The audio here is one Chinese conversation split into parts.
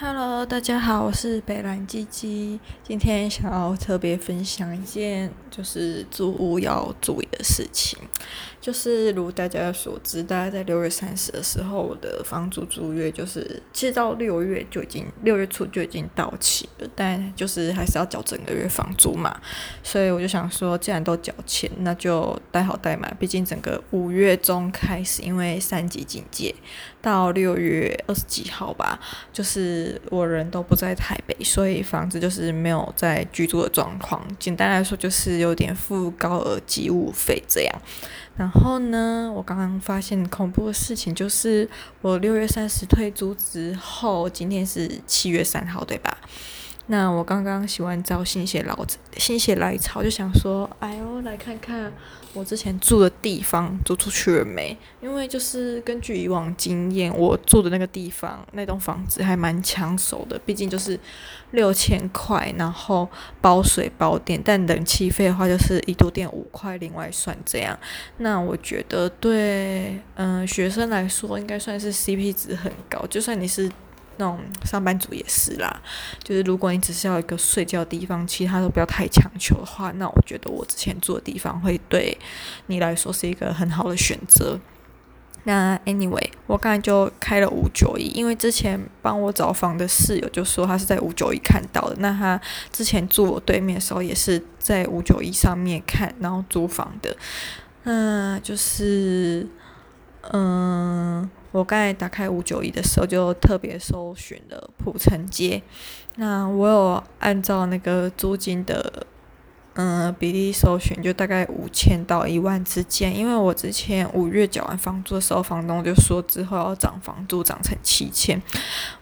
Hello，大家好，我是北兰鸡鸡。今天想要特别分享一件就是租屋要注意的事情，就是如大家所知，大家在六月三十的时候，我的房租租约就是其实到六月就已经六月初就已经到期了，但就是还是要缴整个月房租嘛，所以我就想说，既然都缴钱，那就带好带满，毕竟整个五月中开始，因为三级警戒到六月二十几号吧，就是。我人都不在台北，所以房子就是没有在居住的状况。简单来说，就是有点付高额及物费这样。然后呢，我刚刚发现恐怖的事情就是，我六月三十退租之后，今天是七月三号，对吧？那我刚刚洗完澡，心血来心血来潮，就想说，哎呦，来看看我之前住的地方租出去了没？因为就是根据以往经验，我住的那个地方那栋房子还蛮抢手的，毕竟就是六千块，然后包水包电，但冷气费的话就是一度电五块，另外算这样。那我觉得对，嗯、学生来说应该算是 CP 值很高，就算你是。那种上班族也是啦，就是如果你只是要一个睡觉的地方，其他都不要太强求的话，那我觉得我之前住的地方会对你来说是一个很好的选择。那 anyway，我刚才就开了五九一，因为之前帮我找房的室友就说他是在五九一看到的，那他之前住我对面的时候也是在五九一上面看，然后租房的，嗯，就是。嗯，我刚才打开五九一的时候，就特别搜寻了浦城街。那我有按照那个租金的嗯比例搜寻，就大概五千到一万之间。因为我之前五月缴完房租的时候，房东就说之后要涨房租，涨成七千。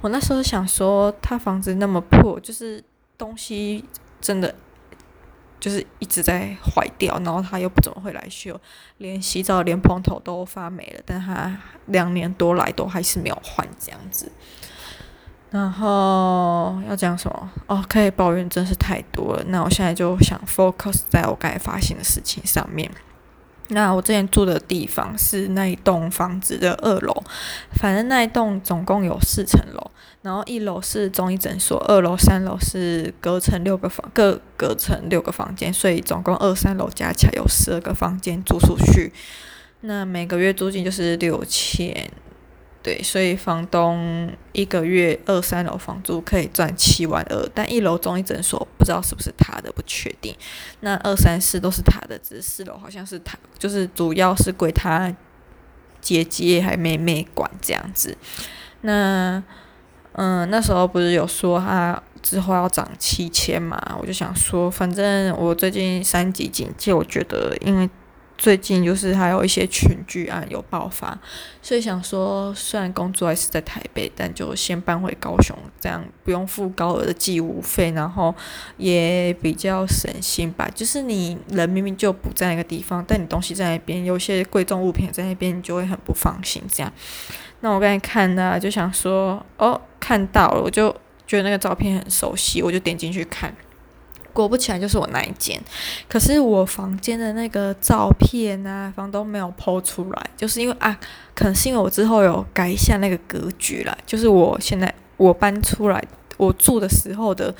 我那时候想说，他房子那么破，就是东西真的。就是一直在坏掉，然后他又不怎么会来修，连洗澡连蓬头都发霉了，但他两年多来都还是没有换这样子。然后要讲什么？哦，可以抱怨真是太多了。那我现在就想 focus 在我该发现的事情上面。那我之前住的地方是那一栋房子的二楼，反正那一栋总共有四层楼，然后一楼是中医诊所，二楼、三楼是隔成六个房，各隔成六个房间，所以总共二三楼加起来有十二个房间租出去，那每个月租金就是六千。对，所以房东一个月二三楼房租可以赚七万二，但一楼中医诊所不知道是不是他的，不确定。那二三四都是他的，只是四楼好像是他，就是主要是归他姐姐还妹妹管这样子。那嗯，那时候不是有说他之后要涨七千嘛？我就想说，反正我最近三级警戒，我觉得因为。最近就是还有一些群聚案有爆发，所以想说，虽然工作还是在台北，但就先搬回高雄，这样不用付高额的寄物费，然后也比较省心吧。就是你人明明就不在那个地方，但你东西在那边，有些贵重物品在那边，你就会很不放心。这样，那我刚才看呢，就想说，哦，看到了，我就觉得那个照片很熟悉，我就点进去看。果不其然，就是我那一间。可是我房间的那个照片啊，房东没有 po 出来，就是因为啊，可能是因为我之后有改一下那个格局了。就是我现在我搬出来，我住的时候的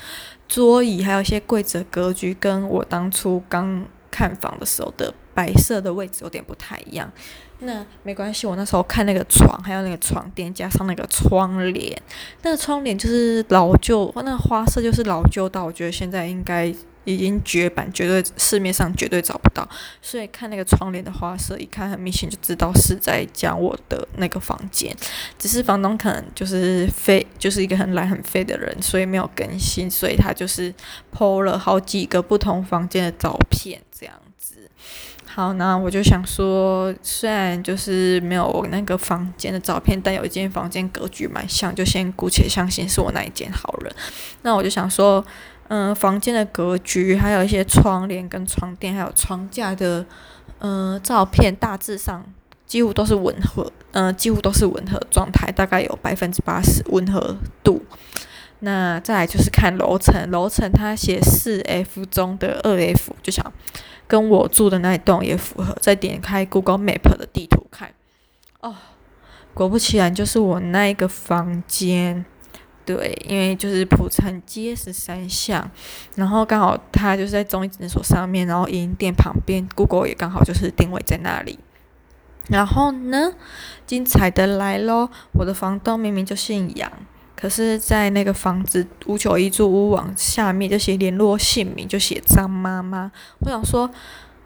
桌椅，还有一些柜子的格局，跟我当初刚看房的时候的白色的位置有点不太一样。那没关系，我那时候看那个床，还有那个床垫，加上那个窗帘，那个窗帘就是老旧，那个花色就是老旧到我觉得现在应该已经绝版，绝对市面上绝对找不到。所以看那个窗帘的花色，一看很明显就知道是在讲我的那个房间。只是房东可能就是废，就是一个很懒很废的人，所以没有更新，所以他就是 po 了好几个不同房间的照片，这样。好，那我就想说，虽然就是没有我那个房间的照片，但有一间房间格局蛮像，就先姑且相信是我那一间好了。那我就想说，嗯，房间的格局，还有一些窗帘跟床垫，还有床架的，嗯，照片大致上几乎都是吻合，嗯，几乎都是吻合状态，大概有百分之八十吻合度。那再来就是看楼层，楼层它写四 F 中的二 F，就想。跟我住的那一栋也符合，再点开 Google Map 的地图看，哦，果不其然，就是我那一个房间对，因为就是铺成街十三巷，然后刚好他就是在中医诊所上面，然后营店旁边，Google 也刚好就是定位在那里。然后呢，精彩的来喽！我的房东明明就姓杨，可是，在那个房子五九一住屋网下面就写联络姓名，就写张妈妈。我想说。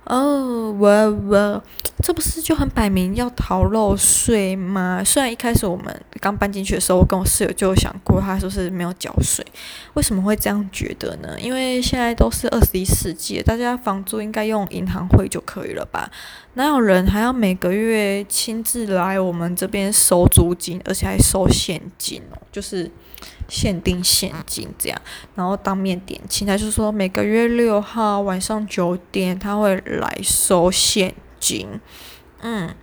哦，我我这不是就很摆明要逃漏税吗？虽然一开始我们刚搬进去的时候，我跟我室友就有想过，他说是没有缴税？为什么会这样觉得呢？因为现在都是二十一世纪，大家房租应该用银行汇就可以了吧？哪有人还要每个月亲自来我们这边收租金，而且还收现金哦？就是。限定现金这样，然后当面点清，他就说每个月六号晚上九点他会来收现金，嗯，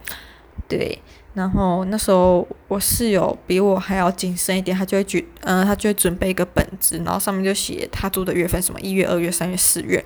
对。然后那时候我室友比我还要谨慎一点，他就会举，嗯、他就会准备一个本子，然后上面就写他租的月份，什么一月、二月、三月、四月。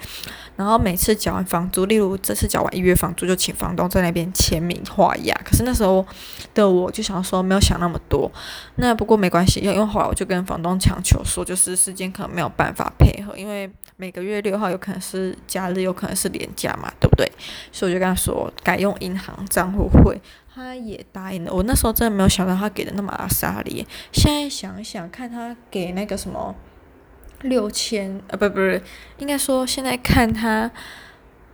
然后每次缴完房租，例如这次缴完一月房租，就请房东在那边签名画押。可是那时候的我就想说，没有想那么多。那不过没关系，因为后来我就跟房东强求说，就是时间可能没有办法配合，因为每个月六号有可能是假日，有可能是连假嘛，对不对？所以我就跟他说，改用银行账户汇。他也答应了，我那时候真的没有想到他给的那么阿莎力。现在想想，看他给那个什么六千，呃，不不不，应该说现在看他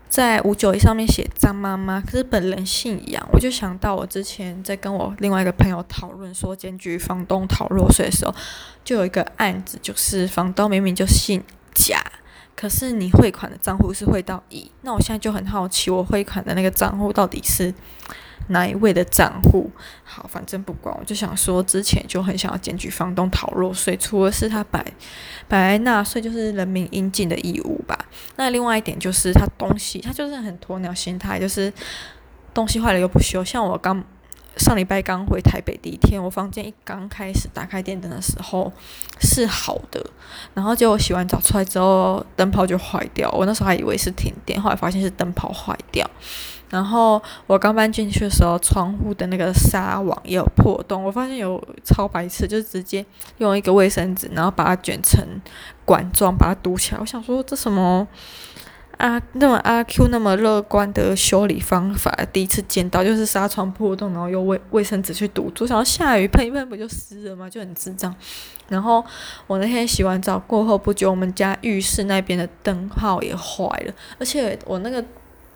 在五九一上面写张妈妈，可是本人姓杨，我就想到我之前在跟我另外一个朋友讨论说检举房东逃漏税的时候，就有一个案子，就是房东明明就姓贾，可是你汇款的账户是汇到乙，那我现在就很好奇，我汇款的那个账户到底是。哪一位的账户？好，反正不管，我就想说，之前就很想要检举房东逃漏税，除了是他本本来纳税就是人民应尽的义务吧。那另外一点就是他东西，他就是很鸵鸟心态，就是东西坏了又不修。像我刚上礼拜刚回台北第一天，我房间一刚开始打开电灯的时候是好的，然后结果洗完澡出来之后灯泡就坏掉，我那时候还以为是停电，后来发现是灯泡坏掉。然后我刚搬进去的时候，窗户的那个纱网也有破洞。我发现有超白痴，就直接用一个卫生纸，然后把它卷成管状，把它堵起来。我想说，这什么啊？那么阿 Q 那么乐观的修理方法，第一次见到，就是纱窗破洞，然后用卫卫生纸去堵住。想要下雨喷一喷不就湿了吗？就很智障。然后我那天洗完澡过后不久，我们家浴室那边的灯泡也坏了，而且我那个。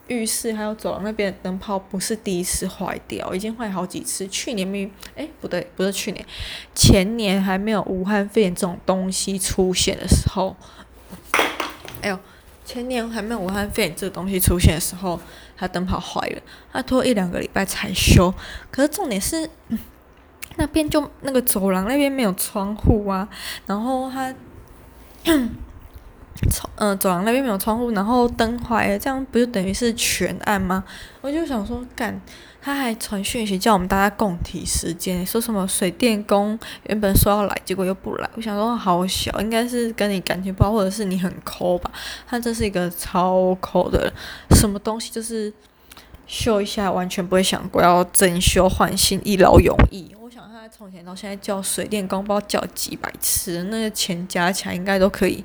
浴室还有走廊那边的灯泡不是第一次坏掉，已经坏好几次。去年没，哎，不对，不是去年，前年还没有武汉肺炎这种东西出现的时候，哎呦，前年还没有武汉肺炎这个东西出现的时候，他灯泡坏了，他拖一两个礼拜才修。可是重点是，那边就那个走廊那边没有窗户啊，然后他。窗，嗯，走廊那边没有窗户，然后灯坏了，这样不就等于是全暗吗？我就想说，干，他还传讯息叫我们大家共体时间，说什么水电工原本说要来，结果又不来。我想说，好小，应该是跟你感情不好，或者是你很抠吧？他这是一个超抠的，什么东西就是修一下，完全不会想过要整修换新，一劳永逸。我想他从前到现在叫水电工，不知道叫几百次，那个钱加起来应该都可以。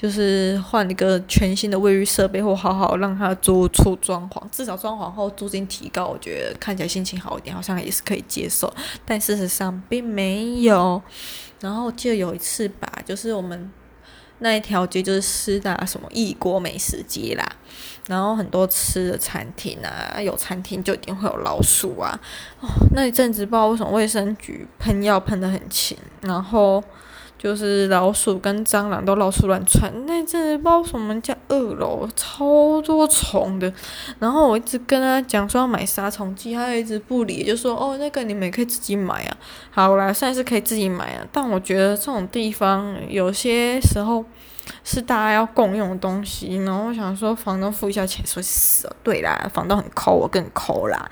就是换一个全新的卫浴设备，或好好让他租出装潢，至少装潢后租金提高，我觉得看起来心情好一点，好像也是可以接受。但事实上并没有。然后记得有一次吧，就是我们那一条街就是师大什么异国美食街啦，然后很多吃的餐厅啊，有餐厅就一定会有老鼠啊。哦，那一阵子不知道为什么卫生局喷药喷得很勤，然后。就是老鼠跟蟑螂都到处乱窜，那阵子不知道什么叫二楼超多虫的，然后我一直跟他讲说要买杀虫剂，他一直不理，就说哦那个你们也可以自己买啊。好啦，算是可以自己买啊，但我觉得这种地方有些时候。是大家要共用的东西，然后我想说房东付一下钱，说死了。对啦，房东很抠，我更抠啦。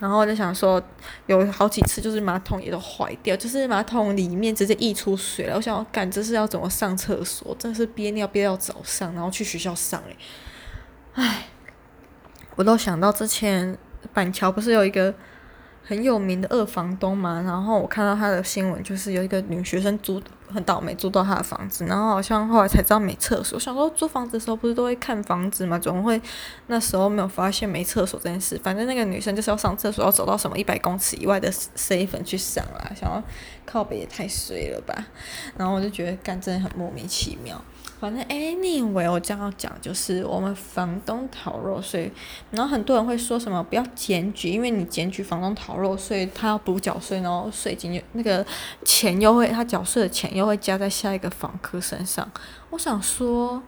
然后我就想说，有好几次就是马桶也都坏掉，就是马桶里面直接溢出水了。我想要干，这是要怎么上厕所？真是憋尿憋到早上，然后去学校上诶。唉，我都想到之前板桥不是有一个很有名的二房东嘛，然后我看到他的新闻，就是有一个女学生租很倒霉租到他的房子，然后好像后来才知道没厕所。我想说租房子的时候不是都会看房子嘛，总会那时候没有发现没厕所这件事。反正那个女生就是要上厕所，要走到什么一百公尺以外的 seven 去上啦，想要靠北也太衰了吧。然后我就觉得干真的很莫名其妙。反正 anyway，我这样讲就是我们房东逃漏税，然后很多人会说什么不要检举，因为你检举房东逃漏税，他要补缴税，然后税金就那个钱又会他缴税的钱又会加在下一个房客身上。我想说。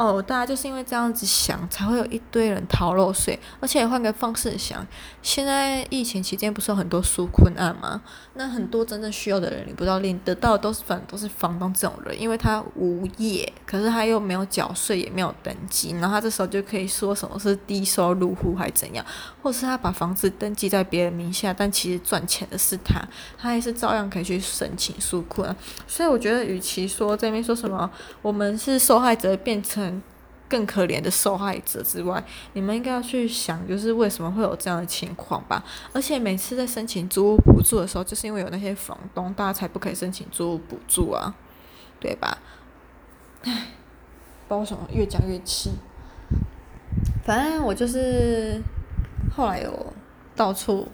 哦，大家就是因为这样子想，才会有一堆人逃漏税。而且换个方式想，现在疫情期间不是有很多纾困案吗？那很多真正需要的人，你不知道领得到的都是反正都是房东这种人，因为他无业，可是他又没有缴税，也没有登记，然后他这时候就可以说什么是低收入户还怎样，或是他把房子登记在别人名下，但其实赚钱的是他，他还是照样可以去申请纾困。所以我觉得，与其说这边说什么我们是受害者，变成更可怜的受害者之外，你们应该要去想，就是为什么会有这样的情况吧？而且每次在申请租屋补助的时候，就是因为有那些房东，大家才不可以申请租屋补助啊，对吧？唉，不知道为什么越讲越气。反正我就是后来有到处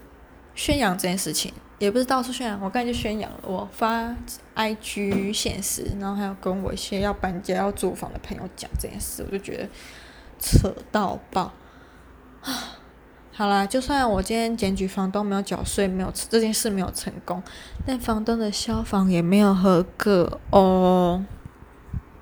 宣扬这件事情。也不是到处宣扬，我刚才就宣扬了。我发 IG 现实，然后还有跟我一些要搬家要租房的朋友讲这件事，我就觉得扯到爆啊！好啦，就算我今天检举房东没有缴税，没有这件事没有成功，但房东的消防也没有合格哦。